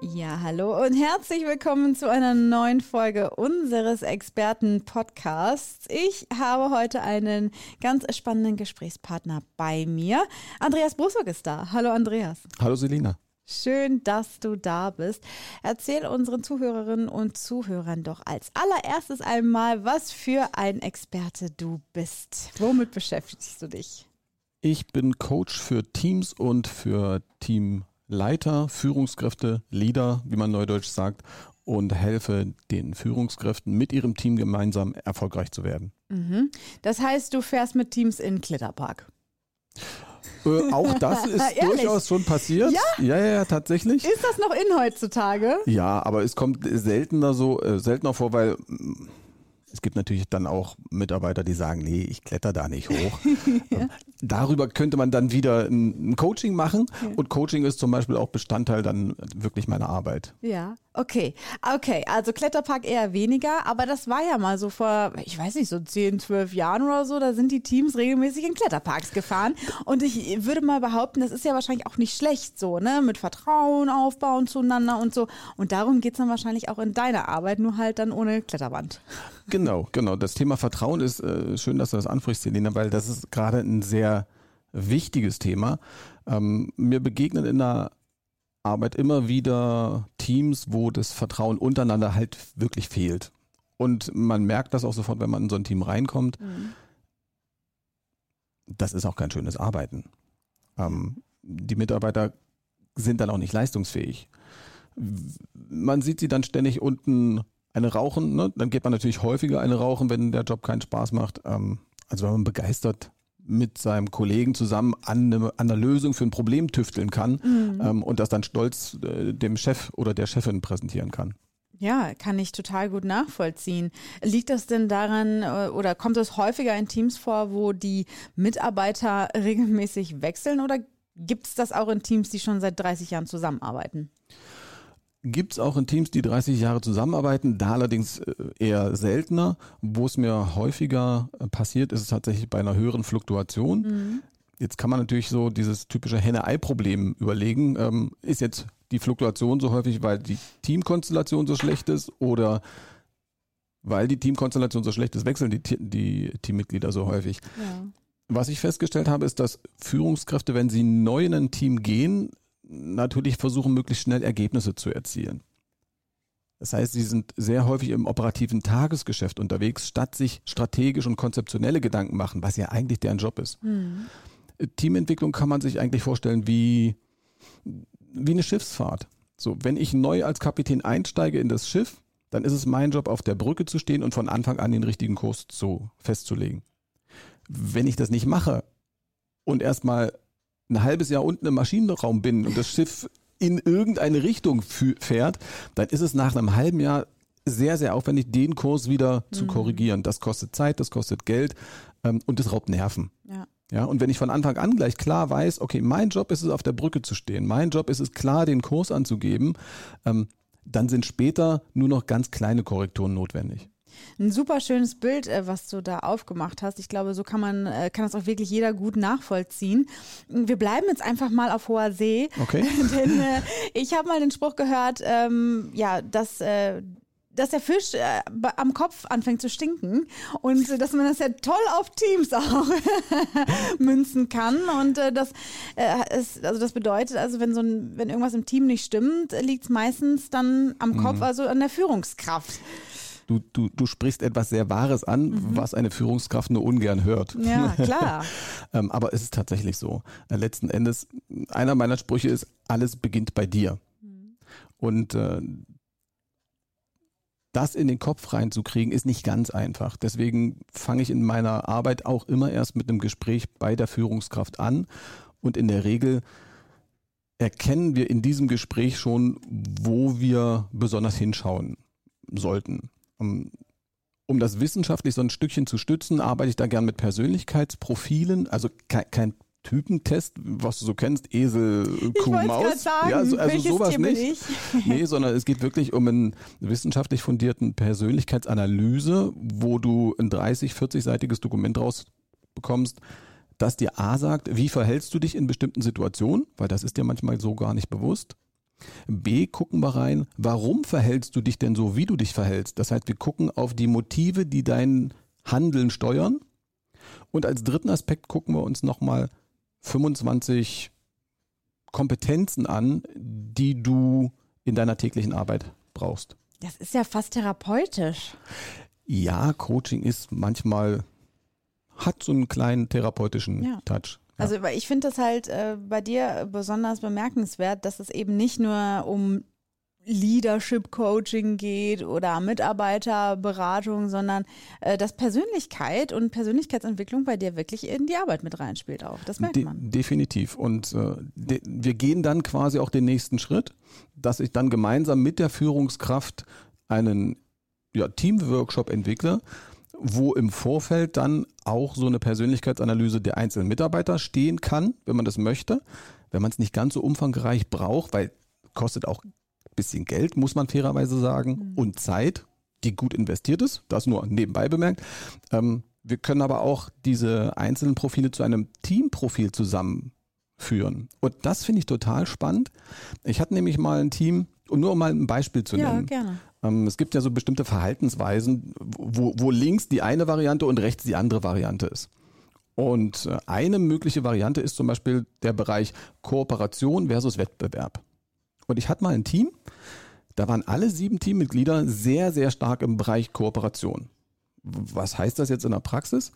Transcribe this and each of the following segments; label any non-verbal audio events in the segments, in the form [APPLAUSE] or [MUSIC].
Ja, hallo und herzlich willkommen zu einer neuen Folge unseres Experten-Podcasts. Ich habe heute einen ganz spannenden Gesprächspartner bei mir. Andreas Brussock ist da. Hallo Andreas. Hallo Selina. Schön, dass du da bist. Erzähl unseren Zuhörerinnen und Zuhörern doch als allererstes einmal, was für ein Experte du bist. Womit beschäftigst du dich? Ich bin Coach für Teams und für Team Leiter, Führungskräfte, Leader, wie man neudeutsch sagt, und helfe den Führungskräften mit ihrem Team gemeinsam erfolgreich zu werden. Mhm. Das heißt, du fährst mit Teams in Kletterpark. Äh, auch das [LAUGHS] ist durchaus schon passiert. Ja? ja, ja, tatsächlich. Ist das noch in heutzutage? Ja, aber es kommt seltener so, äh, seltener vor, weil mm, es gibt natürlich dann auch Mitarbeiter, die sagen, nee, ich kletter da nicht hoch. [LAUGHS] ja. Darüber könnte man dann wieder ein, Coaching machen ja. und Coaching ist zum Beispiel auch Bestandteil dann wirklich meiner Arbeit. Ja. Okay, okay, also Kletterpark eher weniger, aber das war ja mal so vor, ich weiß nicht, so 10, 12 Jahren oder so, da sind die Teams regelmäßig in Kletterparks gefahren. Und ich würde mal behaupten, das ist ja wahrscheinlich auch nicht schlecht so, ne? Mit Vertrauen aufbauen zueinander und so. Und darum geht es dann wahrscheinlich auch in deiner Arbeit, nur halt dann ohne Kletterband. Genau, genau. Das Thema Vertrauen ist äh, schön, dass du das ansprichst, Selina, weil das ist gerade ein sehr wichtiges Thema. Ähm, mir begegnet in der Arbeit immer wieder Teams, wo das Vertrauen untereinander halt wirklich fehlt. Und man merkt das auch sofort, wenn man in so ein Team reinkommt. Mhm. Das ist auch kein schönes Arbeiten. Ähm, die Mitarbeiter sind dann auch nicht leistungsfähig. Man sieht sie dann ständig unten eine rauchen, ne? dann geht man natürlich häufiger eine rauchen, wenn der Job keinen Spaß macht. Ähm, also wenn man begeistert mit seinem Kollegen zusammen an, eine, an einer Lösung für ein Problem tüfteln kann mhm. ähm, und das dann stolz äh, dem Chef oder der Chefin präsentieren kann. Ja, kann ich total gut nachvollziehen. Liegt das denn daran äh, oder kommt es häufiger in Teams vor, wo die Mitarbeiter [LAUGHS] regelmäßig wechseln oder gibt es das auch in Teams, die schon seit 30 Jahren zusammenarbeiten? Gibt es auch in Teams, die 30 Jahre zusammenarbeiten, da allerdings äh, eher seltener. Wo es mir häufiger äh, passiert, ist es tatsächlich bei einer höheren Fluktuation. Mhm. Jetzt kann man natürlich so dieses typische Henne-Ei-Problem überlegen. Ähm, ist jetzt die Fluktuation so häufig, weil die Teamkonstellation so schlecht ist oder weil die Teamkonstellation so schlecht ist, wechseln die, die Teammitglieder so häufig. Ja. Was ich festgestellt habe, ist, dass Führungskräfte, wenn sie neu in ein Team gehen, natürlich versuchen, möglichst schnell Ergebnisse zu erzielen. Das heißt, sie sind sehr häufig im operativen Tagesgeschäft unterwegs, statt sich strategisch und konzeptionelle Gedanken machen, was ja eigentlich deren Job ist. Mhm. Teamentwicklung kann man sich eigentlich vorstellen wie, wie eine Schiffsfahrt. So, wenn ich neu als Kapitän einsteige in das Schiff, dann ist es mein Job, auf der Brücke zu stehen und von Anfang an den richtigen Kurs zu, festzulegen. Wenn ich das nicht mache und erstmal ein halbes Jahr unten im Maschinenraum bin und das Schiff in irgendeine Richtung fährt, dann ist es nach einem halben Jahr sehr, sehr aufwendig, den Kurs wieder mhm. zu korrigieren. Das kostet Zeit, das kostet Geld ähm, und das raubt Nerven. Ja. Ja, und wenn ich von Anfang an gleich klar weiß, okay, mein Job ist es, auf der Brücke zu stehen, mein Job ist es, klar den Kurs anzugeben, ähm, dann sind später nur noch ganz kleine Korrekturen notwendig. Ein super schönes Bild, äh, was du da aufgemacht hast. Ich glaube, so kann man, äh, kann das auch wirklich jeder gut nachvollziehen. Wir bleiben jetzt einfach mal auf hoher See. Okay. [LAUGHS] Denn äh, ich habe mal den Spruch gehört, ähm, ja, dass äh, dass der Fisch äh, am Kopf anfängt zu stinken und äh, dass man das ja toll auf Teams [LAUGHS] auch [LAUGHS] münzen kann und äh, das äh, ist, also das bedeutet also wenn so ein, wenn irgendwas im Team nicht stimmt liegt es meistens dann am Kopf mhm. also an der Führungskraft du, du, du sprichst etwas sehr Wahres an, mhm. was eine Führungskraft nur ungern hört. Ja, [LAUGHS] klar. ähm, aber es ist tatsächlich so. Äh, letzten Endes, einer meiner Sprüche ist, alles beginnt bei dir. Mhm. Und äh, das in den Kopf reinzukriegen, ist nicht ganz einfach. Deswegen fange ich in meiner Arbeit auch immer erst mit einem Gespräch bei der Führungskraft an. Und in der Regel erkennen wir in diesem Gespräch schon, wo wir besonders hinschauen sollten. Ähm, um das wissenschaftlich so ein Stückchen zu stützen, arbeite ich da gern mit Persönlichkeitsprofilen, also kein, kein Typentest, was du so kennst, Esel, Kuh, ich Maus. Sagen, ja, also, also sowas Tier nicht. [LAUGHS] nee, sondern es geht wirklich um einen wissenschaftlich fundierten Persönlichkeitsanalyse, wo du ein 30, 40-seitiges Dokument rausbekommst, das dir A sagt, wie verhältst du dich in bestimmten Situationen, weil das ist dir manchmal so gar nicht bewusst. B, gucken wir rein, warum verhältst du dich denn so, wie du dich verhältst? Das heißt, wir gucken auf die Motive, die dein Handeln steuern. Und als dritten Aspekt gucken wir uns nochmal 25 Kompetenzen an, die du in deiner täglichen Arbeit brauchst. Das ist ja fast therapeutisch. Ja, Coaching ist manchmal, hat so einen kleinen therapeutischen ja. Touch. Also ich finde das halt äh, bei dir besonders bemerkenswert, dass es eben nicht nur um Leadership Coaching geht oder Mitarbeiterberatung, sondern äh, dass Persönlichkeit und Persönlichkeitsentwicklung bei dir wirklich in die Arbeit mit reinspielt auch. Das merkt De man. Definitiv. Und äh, de wir gehen dann quasi auch den nächsten Schritt, dass ich dann gemeinsam mit der Führungskraft einen ja, Teamworkshop entwickle, wo im Vorfeld dann auch so eine Persönlichkeitsanalyse der einzelnen Mitarbeiter stehen kann, wenn man das möchte. Wenn man es nicht ganz so umfangreich braucht, weil kostet auch bisschen Geld, muss man fairerweise sagen, mhm. und Zeit, die gut investiert ist. Das nur nebenbei bemerkt. Ähm, wir können aber auch diese einzelnen Profile zu einem Teamprofil zusammenführen. Und das finde ich total spannend. Ich hatte nämlich mal ein Team, und nur um mal ein Beispiel zu nennen. Ja, gerne. Ähm, es gibt ja so bestimmte Verhaltensweisen, wo, wo links die eine Variante und rechts die andere Variante ist. Und äh, eine mögliche Variante ist zum Beispiel der Bereich Kooperation versus Wettbewerb. Und ich hatte mal ein Team, da waren alle sieben Teammitglieder sehr, sehr stark im Bereich Kooperation. Was heißt das jetzt in der Praxis?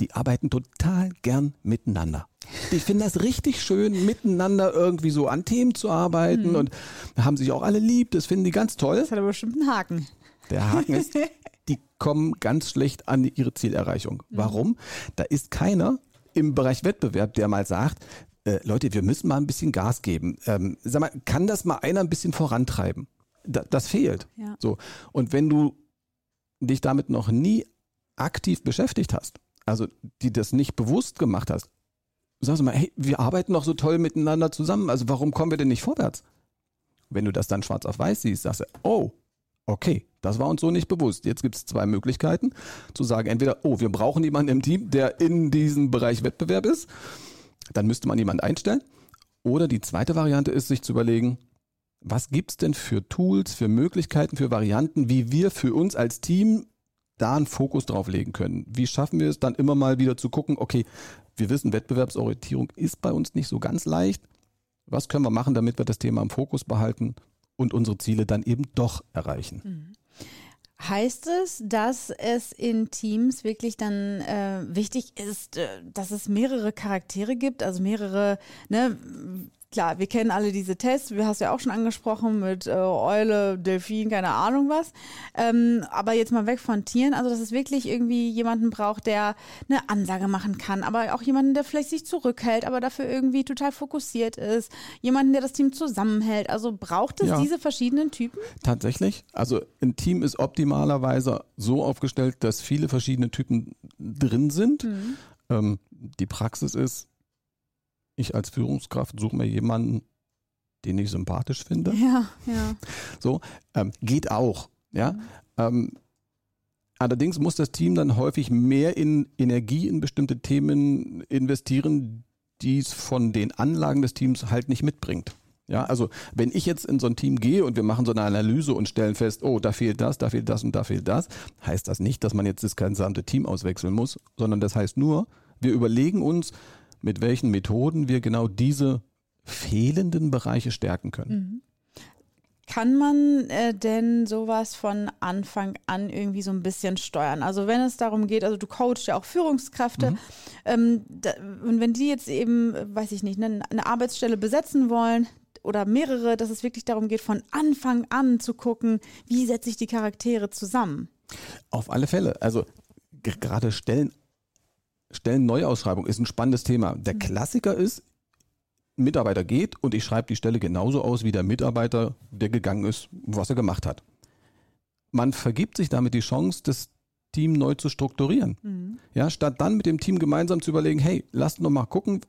Die arbeiten total gern miteinander. Die finden das richtig schön, miteinander irgendwie so an Themen zu arbeiten hm. und haben sich auch alle lieb. Das finden die ganz toll. Das hat aber bestimmt einen Haken. Der Haken ist, [LAUGHS] die kommen ganz schlecht an ihre Zielerreichung. Hm. Warum? Da ist keiner im Bereich Wettbewerb, der mal sagt, äh, Leute, wir müssen mal ein bisschen Gas geben. Ähm, sag mal, kann das mal einer ein bisschen vorantreiben? Da, das fehlt. Ja. So. Und wenn du dich damit noch nie aktiv beschäftigt hast, also die das nicht bewusst gemacht hast, sagst du mal, hey, wir arbeiten doch so toll miteinander zusammen, also warum kommen wir denn nicht vorwärts? Wenn du das dann schwarz auf weiß siehst, sagst du, oh, okay, das war uns so nicht bewusst. Jetzt gibt es zwei Möglichkeiten, zu sagen, entweder, oh, wir brauchen jemanden im Team, der in diesem Bereich Wettbewerb ist, dann müsste man jemanden einstellen. Oder die zweite Variante ist, sich zu überlegen, was gibt es denn für Tools, für Möglichkeiten, für Varianten, wie wir für uns als Team da einen Fokus drauf legen können. Wie schaffen wir es dann immer mal wieder zu gucken, okay, wir wissen, Wettbewerbsorientierung ist bei uns nicht so ganz leicht. Was können wir machen, damit wir das Thema im Fokus behalten und unsere Ziele dann eben doch erreichen? Mhm. Heißt es, dass es in Teams wirklich dann äh, wichtig ist, äh, dass es mehrere Charaktere gibt, also mehrere, ne, klar, wir kennen alle diese Tests, wir hast ja auch schon angesprochen mit äh, Eule, Delfin, keine Ahnung was. Ähm, aber jetzt mal weg von Tieren, also dass es wirklich irgendwie jemanden braucht, der eine Ansage machen kann, aber auch jemanden, der vielleicht sich zurückhält, aber dafür irgendwie total fokussiert ist, jemanden, der das Team zusammenhält. Also braucht es ja. diese verschiedenen Typen? Tatsächlich. Also ein Team ist optimalerweise so aufgestellt, dass viele verschiedene Typen drin sind. Mhm. Ähm, die Praxis ist, ich als Führungskraft suche mir jemanden, den ich sympathisch finde. Ja, ja. So, ähm, geht auch, ja. Mhm. Ähm, allerdings muss das Team dann häufig mehr in Energie in bestimmte Themen investieren, die es von den Anlagen des Teams halt nicht mitbringt. Ja, also wenn ich jetzt in so ein Team gehe und wir machen so eine Analyse und stellen fest, oh, da fehlt das, da fehlt das und da fehlt das, heißt das nicht, dass man jetzt das gesamte Team auswechseln muss, sondern das heißt nur, wir überlegen uns, mit welchen Methoden wir genau diese fehlenden Bereiche stärken können. Mhm. Kann man äh, denn sowas von Anfang an irgendwie so ein bisschen steuern? Also wenn es darum geht, also du coachst ja auch Führungskräfte mhm. ähm, da, und wenn die jetzt eben, weiß ich nicht, ne, eine Arbeitsstelle besetzen wollen oder mehrere, dass es wirklich darum geht, von Anfang an zu gucken, wie setze ich die Charaktere zusammen? Auf alle Fälle. Also gerade Stellen Stellenneuausschreibung ist ein spannendes Thema. Der mhm. Klassiker ist, Mitarbeiter geht und ich schreibe die Stelle genauso aus wie der Mitarbeiter, der gegangen ist, was er gemacht hat. Man vergibt sich damit die Chance, dass Team neu zu strukturieren. Mhm. Ja, statt dann mit dem Team gemeinsam zu überlegen, hey, lasst noch mal gucken,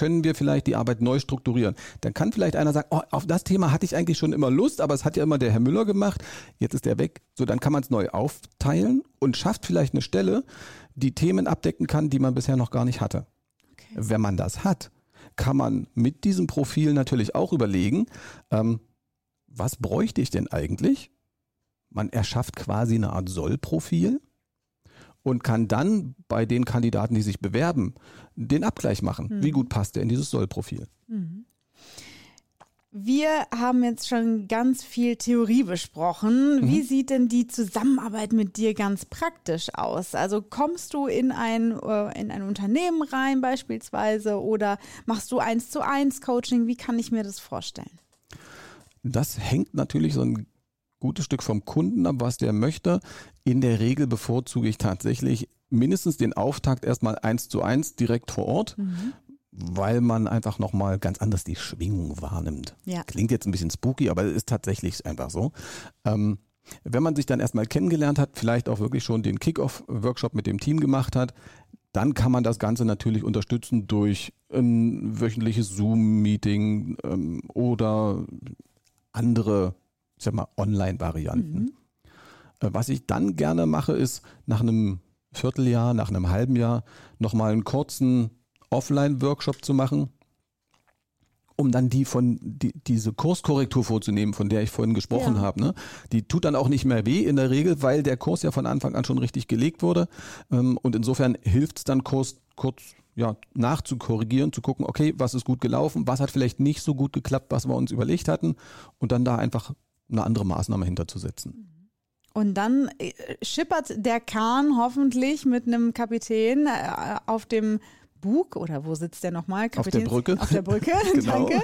können wir vielleicht die Arbeit neu strukturieren. Dann kann vielleicht einer sagen, oh, auf das Thema hatte ich eigentlich schon immer Lust, aber es hat ja immer der Herr Müller gemacht, jetzt ist er weg. So, dann kann man es neu aufteilen und schafft vielleicht eine Stelle, die Themen abdecken kann, die man bisher noch gar nicht hatte. Okay. Wenn man das hat, kann man mit diesem Profil natürlich auch überlegen, ähm, was bräuchte ich denn eigentlich? Man erschafft quasi eine Art Sollprofil und kann dann bei den Kandidaten, die sich bewerben, den Abgleich machen. Hm. Wie gut passt er in dieses Sollprofil? Wir haben jetzt schon ganz viel Theorie besprochen. Wie sieht denn die Zusammenarbeit mit dir ganz praktisch aus? Also kommst du in ein, äh, in ein Unternehmen rein beispielsweise oder machst du eins zu eins Coaching? Wie kann ich mir das vorstellen? Das hängt natürlich so ein gutes Stück vom Kunden ab, was der möchte. In der Regel bevorzuge ich tatsächlich mindestens den Auftakt erstmal eins zu eins direkt vor Ort, weil man einfach nochmal ganz anders die Schwingung wahrnimmt. Ja. Klingt jetzt ein bisschen spooky, aber es ist tatsächlich einfach so. Ähm, wenn man sich dann erstmal kennengelernt hat, vielleicht auch wirklich schon den Kick-Off-Workshop mit dem Team gemacht hat, dann kann man das Ganze natürlich unterstützen durch ein wöchentliches Zoom-Meeting ähm, oder andere, ich sag mal, Online-Varianten. Äh, Was ich dann gerne mache, ist nach einem Vierteljahr, nach einem halben Jahr nochmal einen kurzen Offline-Workshop zu machen, um dann die von die, diese Kurskorrektur vorzunehmen, von der ich vorhin gesprochen Ja. habe. Ne? Die tut dann auch nicht mehr weh in der Regel, weil der Kurs ja von Anfang an schon richtig gelegt wurde. Ähm, und insofern hilft es dann Kurs kurz ja, nachzukorrigieren, zu gucken, okay, was ist gut gelaufen, was hat vielleicht nicht so gut geklappt, was wir uns überlegt hatten und dann da einfach eine andere Maßnahme hinterzusetzen. Und dann äh, schippert der Kahn hoffentlich mit einem Kapitän äh, auf dem Bug oder wo sitzt der nochmal? Auf der Brücke. Auf der Brücke, [LAUGHS] Genau. danke.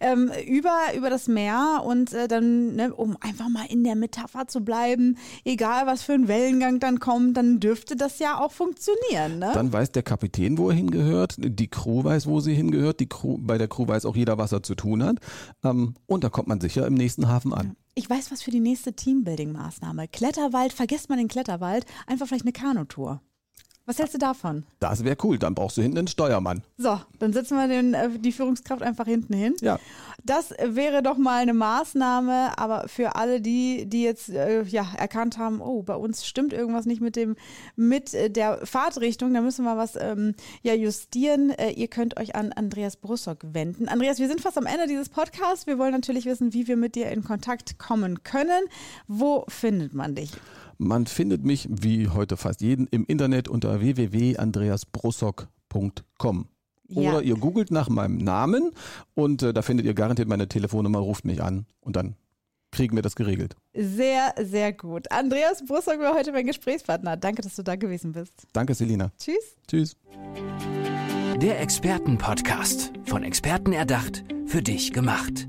Ähm, über, über das Meer und äh, dann, ne, um einfach mal in der Metapher zu bleiben, egal was für ein Wellengang dann kommt, dann dürfte das ja auch funktionieren. Ne? Dann weiß der Kapitän, wo er hingehört, die Crew weiß, wo sie hingehört, die Crew, bei der Crew weiß auch jeder, was er zu tun hat. Ähm, und da kommt man sicher im nächsten Hafen an. Ich weiß was für die nächste Teambuilding-Maßnahme. Kletterwald, vergesst mal den Kletterwald, einfach vielleicht eine Kanutour. Was hältst du davon? Das wäre cool, dann brauchst du hinten einen Steuermann. So, dann setzen wir den, äh, die Führungskraft einfach hinten hin. Ja. Das wäre doch mal eine Maßnahme, aber für alle die, die jetzt äh, ja, erkannt haben, oh, bei uns stimmt irgendwas nicht mit dem mit äh, der Fahrtrichtung, da müssen wir was ähm, ja justieren. Äh, ihr könnt euch an Andreas Brussock wenden. Andreas, wir sind fast am Ende dieses Podcasts. Wir wollen natürlich wissen, wie wir mit dir in Kontakt kommen können. Wo findet man dich? Man findet mich, wie heute fast jeden, im Internet unter www.andreasbrussock.com. Ja. Oder ihr googelt nach meinem Namen und äh, da findet ihr garantiert meine Telefonnummer, ruft mich an und dann kriegen wir das geregelt. Sehr, sehr gut. Andreas Brussock war heute mein Gesprächspartner. Danke, dass du da gewesen bist. Danke, Selina. Tschüss. Tschüss. Der Expertenpodcast. Von Experten erdacht, für dich gemacht.